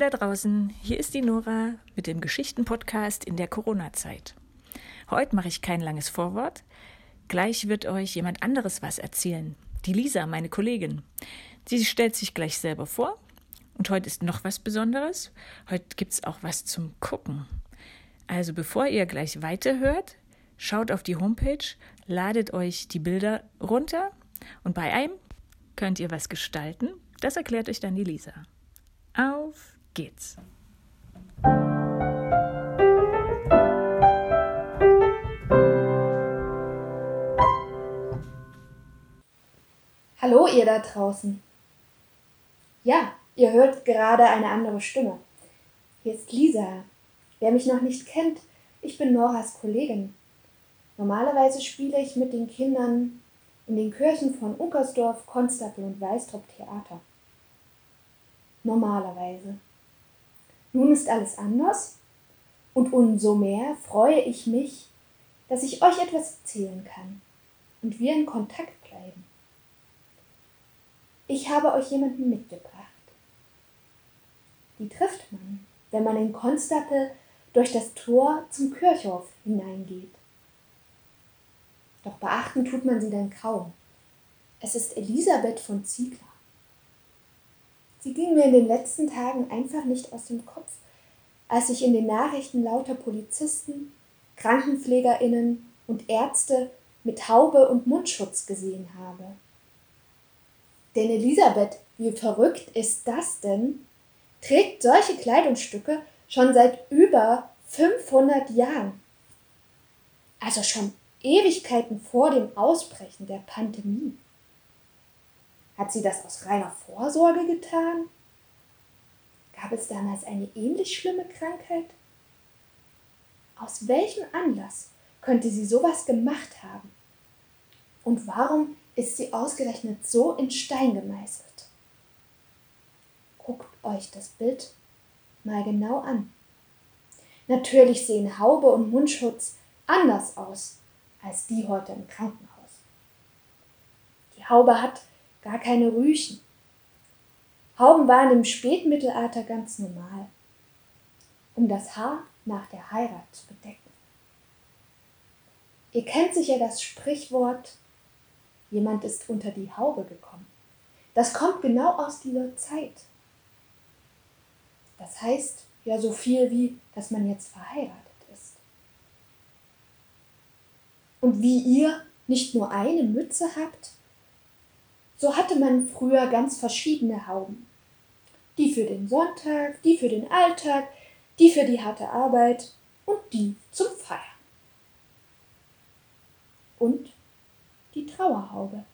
Da draußen, hier ist die Nora mit dem Geschichtenpodcast in der Corona-Zeit. Heute mache ich kein langes Vorwort. Gleich wird euch jemand anderes was erzählen. Die Lisa, meine Kollegin. Sie stellt sich gleich selber vor. Und heute ist noch was Besonderes. Heute gibt es auch was zum Gucken. Also bevor ihr gleich weiterhört, schaut auf die Homepage, ladet euch die Bilder runter und bei einem könnt ihr was gestalten. Das erklärt euch dann die Lisa. Auf geht's! Hallo ihr da draußen. Ja, ihr hört gerade eine andere Stimme. Hier ist Lisa. Wer mich noch nicht kennt, ich bin Noras Kollegin. Normalerweise spiele ich mit den Kindern in den Kirchen von Unkersdorf, Konstapel und Weistrop Theater normalerweise. Nun ist alles anders und umso mehr freue ich mich, dass ich euch etwas erzählen kann und wir in Kontakt bleiben. Ich habe euch jemanden mitgebracht. Die trifft man, wenn man in Konstapel durch das Tor zum Kirchhof hineingeht. Doch beachten tut man sie dann kaum. Es ist Elisabeth von Ziegler. Sie ging mir in den letzten Tagen einfach nicht aus dem Kopf, als ich in den Nachrichten lauter Polizisten, Krankenpflegerinnen und Ärzte mit Haube und Mundschutz gesehen habe. Denn Elisabeth, wie verrückt ist das denn, trägt solche Kleidungsstücke schon seit über 500 Jahren. Also schon Ewigkeiten vor dem Ausbrechen der Pandemie. Hat sie das aus reiner Vorsorge getan? Gab es damals eine ähnlich schlimme Krankheit? Aus welchem Anlass könnte sie sowas gemacht haben? Und warum ist sie ausgerechnet so in Stein gemeißelt? Guckt euch das Bild mal genau an. Natürlich sehen Haube und Mundschutz anders aus als die heute im Krankenhaus. Die Haube hat gar keine Rüchen. Hauben waren im Spätmittelalter ganz normal, um das Haar nach der Heirat zu bedecken. Ihr kennt sicher das Sprichwort, jemand ist unter die Haube gekommen. Das kommt genau aus dieser Zeit. Das heißt ja so viel wie, dass man jetzt verheiratet ist. Und wie ihr nicht nur eine Mütze habt, so hatte man früher ganz verschiedene Hauben. Die für den Sonntag, die für den Alltag, die für die harte Arbeit und die zum Feiern. Und die Trauerhaube,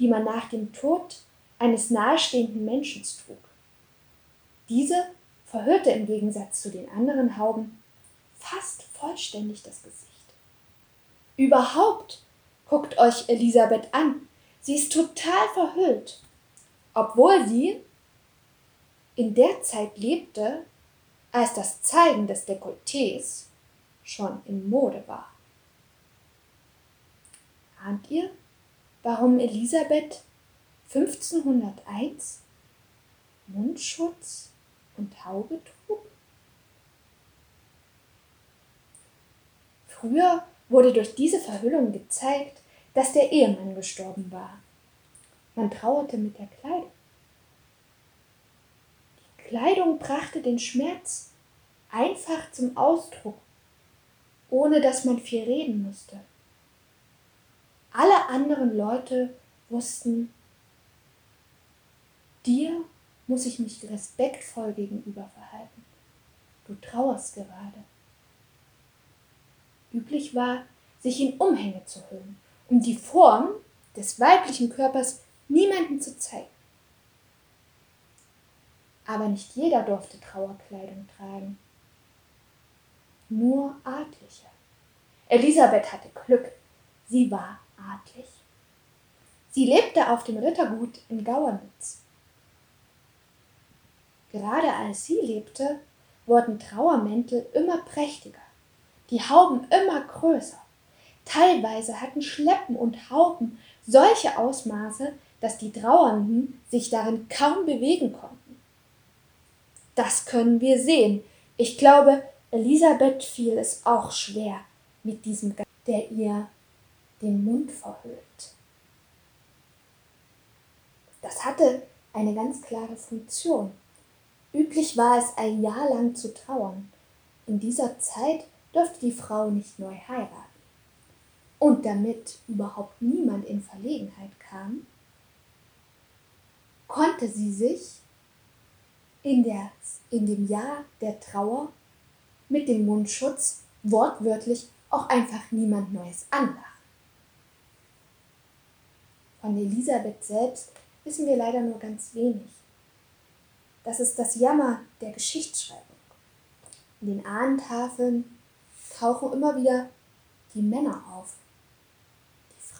die man nach dem Tod eines nahestehenden Menschen trug. Diese verhüllte im Gegensatz zu den anderen Hauben fast vollständig das Gesicht. Überhaupt guckt euch Elisabeth an, Sie ist total verhüllt, obwohl sie in der Zeit lebte, als das Zeigen des Dekolletés schon in Mode war. Ahnt ihr, warum Elisabeth 1501 Mundschutz und Haube trug? Früher wurde durch diese Verhüllung gezeigt, dass der Ehemann gestorben war. Man trauerte mit der Kleidung. Die Kleidung brachte den Schmerz einfach zum Ausdruck, ohne dass man viel reden musste. Alle anderen Leute wussten, dir muss ich mich respektvoll gegenüber verhalten. Du trauerst gerade. Üblich war, sich in Umhänge zu hüllen um die Form des weiblichen Körpers niemanden zu zeigen. Aber nicht jeder durfte Trauerkleidung tragen. Nur Adlige. Elisabeth hatte Glück. Sie war adlig. Sie lebte auf dem Rittergut in Gauernitz. Gerade als sie lebte, wurden Trauermäntel immer prächtiger, die Hauben immer größer. Teilweise hatten Schleppen und Hauben solche Ausmaße, dass die Trauernden sich darin kaum bewegen konnten. Das können wir sehen. Ich glaube, Elisabeth fiel es auch schwer mit diesem Geist, der ihr den Mund verhüllt. Das hatte eine ganz klare Funktion. Üblich war es, ein Jahr lang zu trauern. In dieser Zeit durfte die Frau nicht neu heiraten. Und damit überhaupt niemand in Verlegenheit kam, konnte sie sich in, der, in dem Jahr der Trauer mit dem Mundschutz wortwörtlich auch einfach niemand Neues anlachen. Von Elisabeth selbst wissen wir leider nur ganz wenig. Das ist das Jammer der Geschichtsschreibung. In den Ahnentafeln tauchen immer wieder die Männer auf.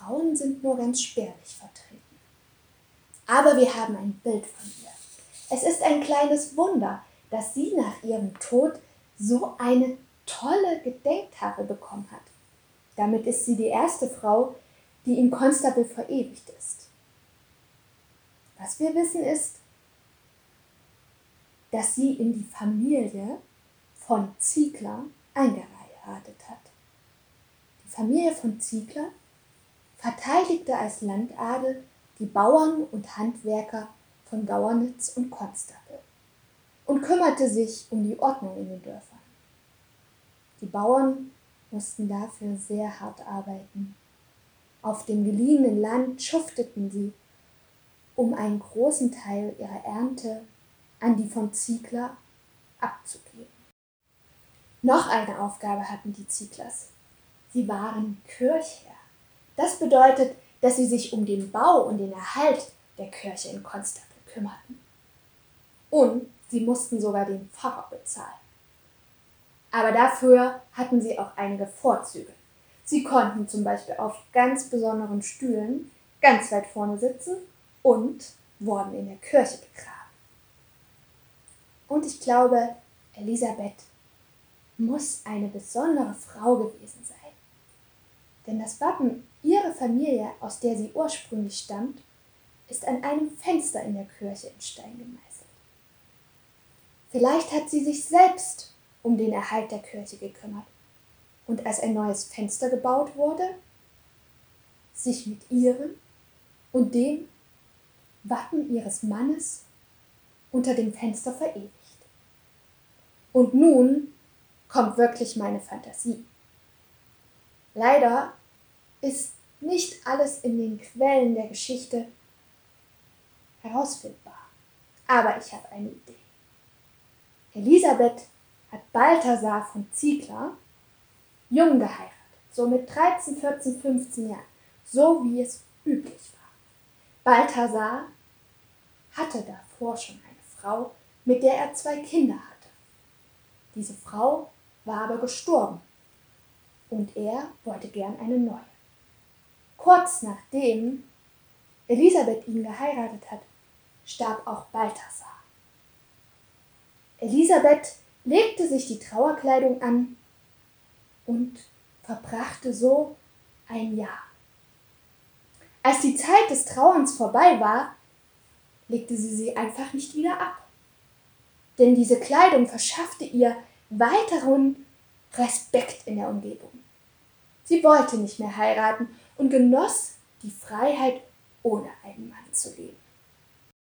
Frauen sind nur ganz spärlich vertreten. Aber wir haben ein Bild von ihr. Es ist ein kleines Wunder, dass sie nach ihrem Tod so eine tolle Gedenktafel bekommen hat. Damit ist sie die erste Frau, die in Constable verewigt ist. Was wir wissen ist, dass sie in die Familie von Ziegler eingeheiratet hat. Die Familie von Ziegler verteidigte als Landadel die Bauern und Handwerker von Gauernitz und Konstable und kümmerte sich um die Ordnung in den Dörfern. Die Bauern mussten dafür sehr hart arbeiten. Auf dem geliehenen Land schufteten sie, um einen großen Teil ihrer Ernte an die von Ziegler abzugeben. Noch eine Aufgabe hatten die Zieglers. Sie waren Kirchherr. Das bedeutet, dass sie sich um den Bau und den Erhalt der Kirche in Konstanz kümmerten. Und sie mussten sogar den Pfarrer bezahlen. Aber dafür hatten sie auch einige Vorzüge. Sie konnten zum Beispiel auf ganz besonderen Stühlen ganz weit vorne sitzen und wurden in der Kirche begraben. Und ich glaube, Elisabeth muss eine besondere Frau gewesen sein. Denn das Wappen ihrer Familie, aus der sie ursprünglich stammt, ist an einem Fenster in der Kirche in Stein gemeißelt. Vielleicht hat sie sich selbst um den Erhalt der Kirche gekümmert und als ein neues Fenster gebaut wurde, sich mit ihrem und dem Wappen ihres Mannes unter dem Fenster verewigt. Und nun kommt wirklich meine Fantasie. Leider ist nicht alles in den Quellen der Geschichte herausfindbar. Aber ich habe eine Idee. Elisabeth hat Balthasar von Ziegler jung geheiratet, so mit 13, 14, 15 Jahren, so wie es üblich war. Balthasar hatte davor schon eine Frau, mit der er zwei Kinder hatte. Diese Frau war aber gestorben und er wollte gern eine neue. Kurz nachdem Elisabeth ihn geheiratet hat, starb auch Balthasar. Elisabeth legte sich die Trauerkleidung an und verbrachte so ein Jahr. Als die Zeit des Trauerns vorbei war, legte sie sie einfach nicht wieder ab. Denn diese Kleidung verschaffte ihr weiteren Respekt in der Umgebung. Sie wollte nicht mehr heiraten und genoss die Freiheit, ohne einen Mann zu leben.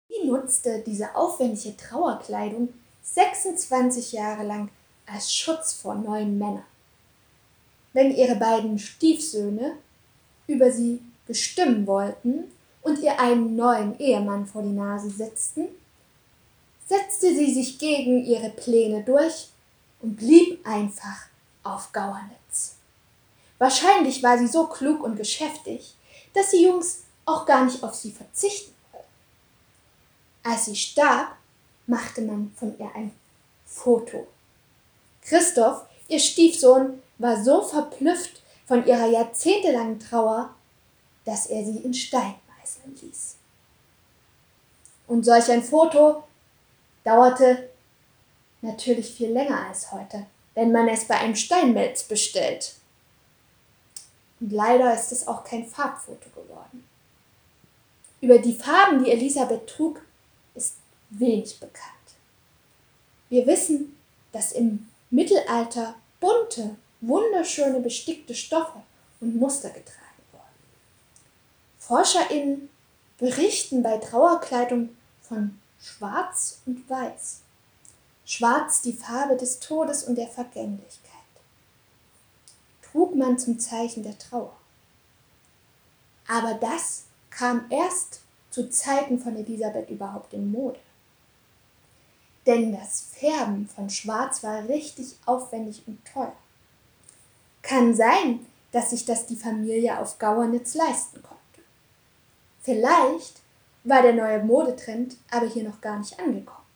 Sie nutzte diese aufwendige Trauerkleidung 26 Jahre lang als Schutz vor neuen Männern. Wenn ihre beiden Stiefsöhne über sie bestimmen wollten und ihr einen neuen Ehemann vor die Nase setzten, setzte sie sich gegen ihre Pläne durch und blieb einfach auf Gauernitz. Wahrscheinlich war sie so klug und geschäftig, dass die Jungs auch gar nicht auf sie verzichten wollten. Als sie starb, machte man von ihr ein Foto. Christoph, ihr Stiefsohn, war so verblüfft von ihrer jahrzehntelangen Trauer, dass er sie in Stein meißeln ließ. Und solch ein Foto dauerte natürlich viel länger als heute, wenn man es bei einem Steinmelz bestellt. Und leider ist es auch kein Farbfoto geworden. Über die Farben, die Elisabeth trug, ist wenig bekannt. Wir wissen, dass im Mittelalter bunte, wunderschöne bestickte Stoffe und Muster getragen wurden. ForscherInnen berichten bei Trauerkleidung von Schwarz und Weiß. Schwarz die Farbe des Todes und der Vergänglichkeit. Trug man zum Zeichen der Trauer. Aber das kam erst zu Zeiten von Elisabeth überhaupt in Mode. Denn das Färben von Schwarz war richtig aufwendig und teuer. Kann sein, dass sich das die Familie auf Gauernitz leisten konnte. Vielleicht war der neue Modetrend aber hier noch gar nicht angekommen.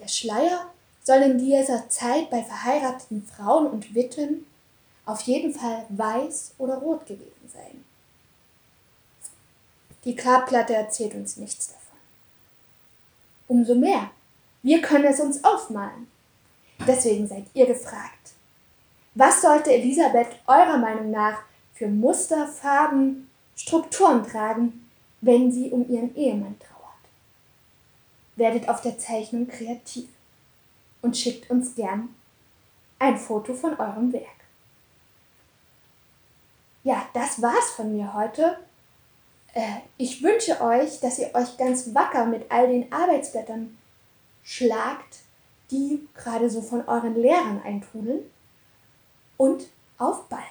Der Schleier soll in dieser Zeit bei verheirateten Frauen und Witwen auf jeden Fall weiß oder rot gewesen sein. Die Grabplatte erzählt uns nichts davon. Umso mehr, wir können es uns aufmalen. Deswegen seid ihr gefragt. Was sollte Elisabeth eurer Meinung nach für Muster, Farben, Strukturen tragen, wenn sie um ihren Ehemann trauert? Werdet auf der Zeichnung kreativ und schickt uns gern ein Foto von eurem Werk. Ja, das war's von mir heute. Äh, ich wünsche euch, dass ihr euch ganz wacker mit all den Arbeitsblättern schlagt, die gerade so von euren Lehrern eintrudeln. Und auf bald!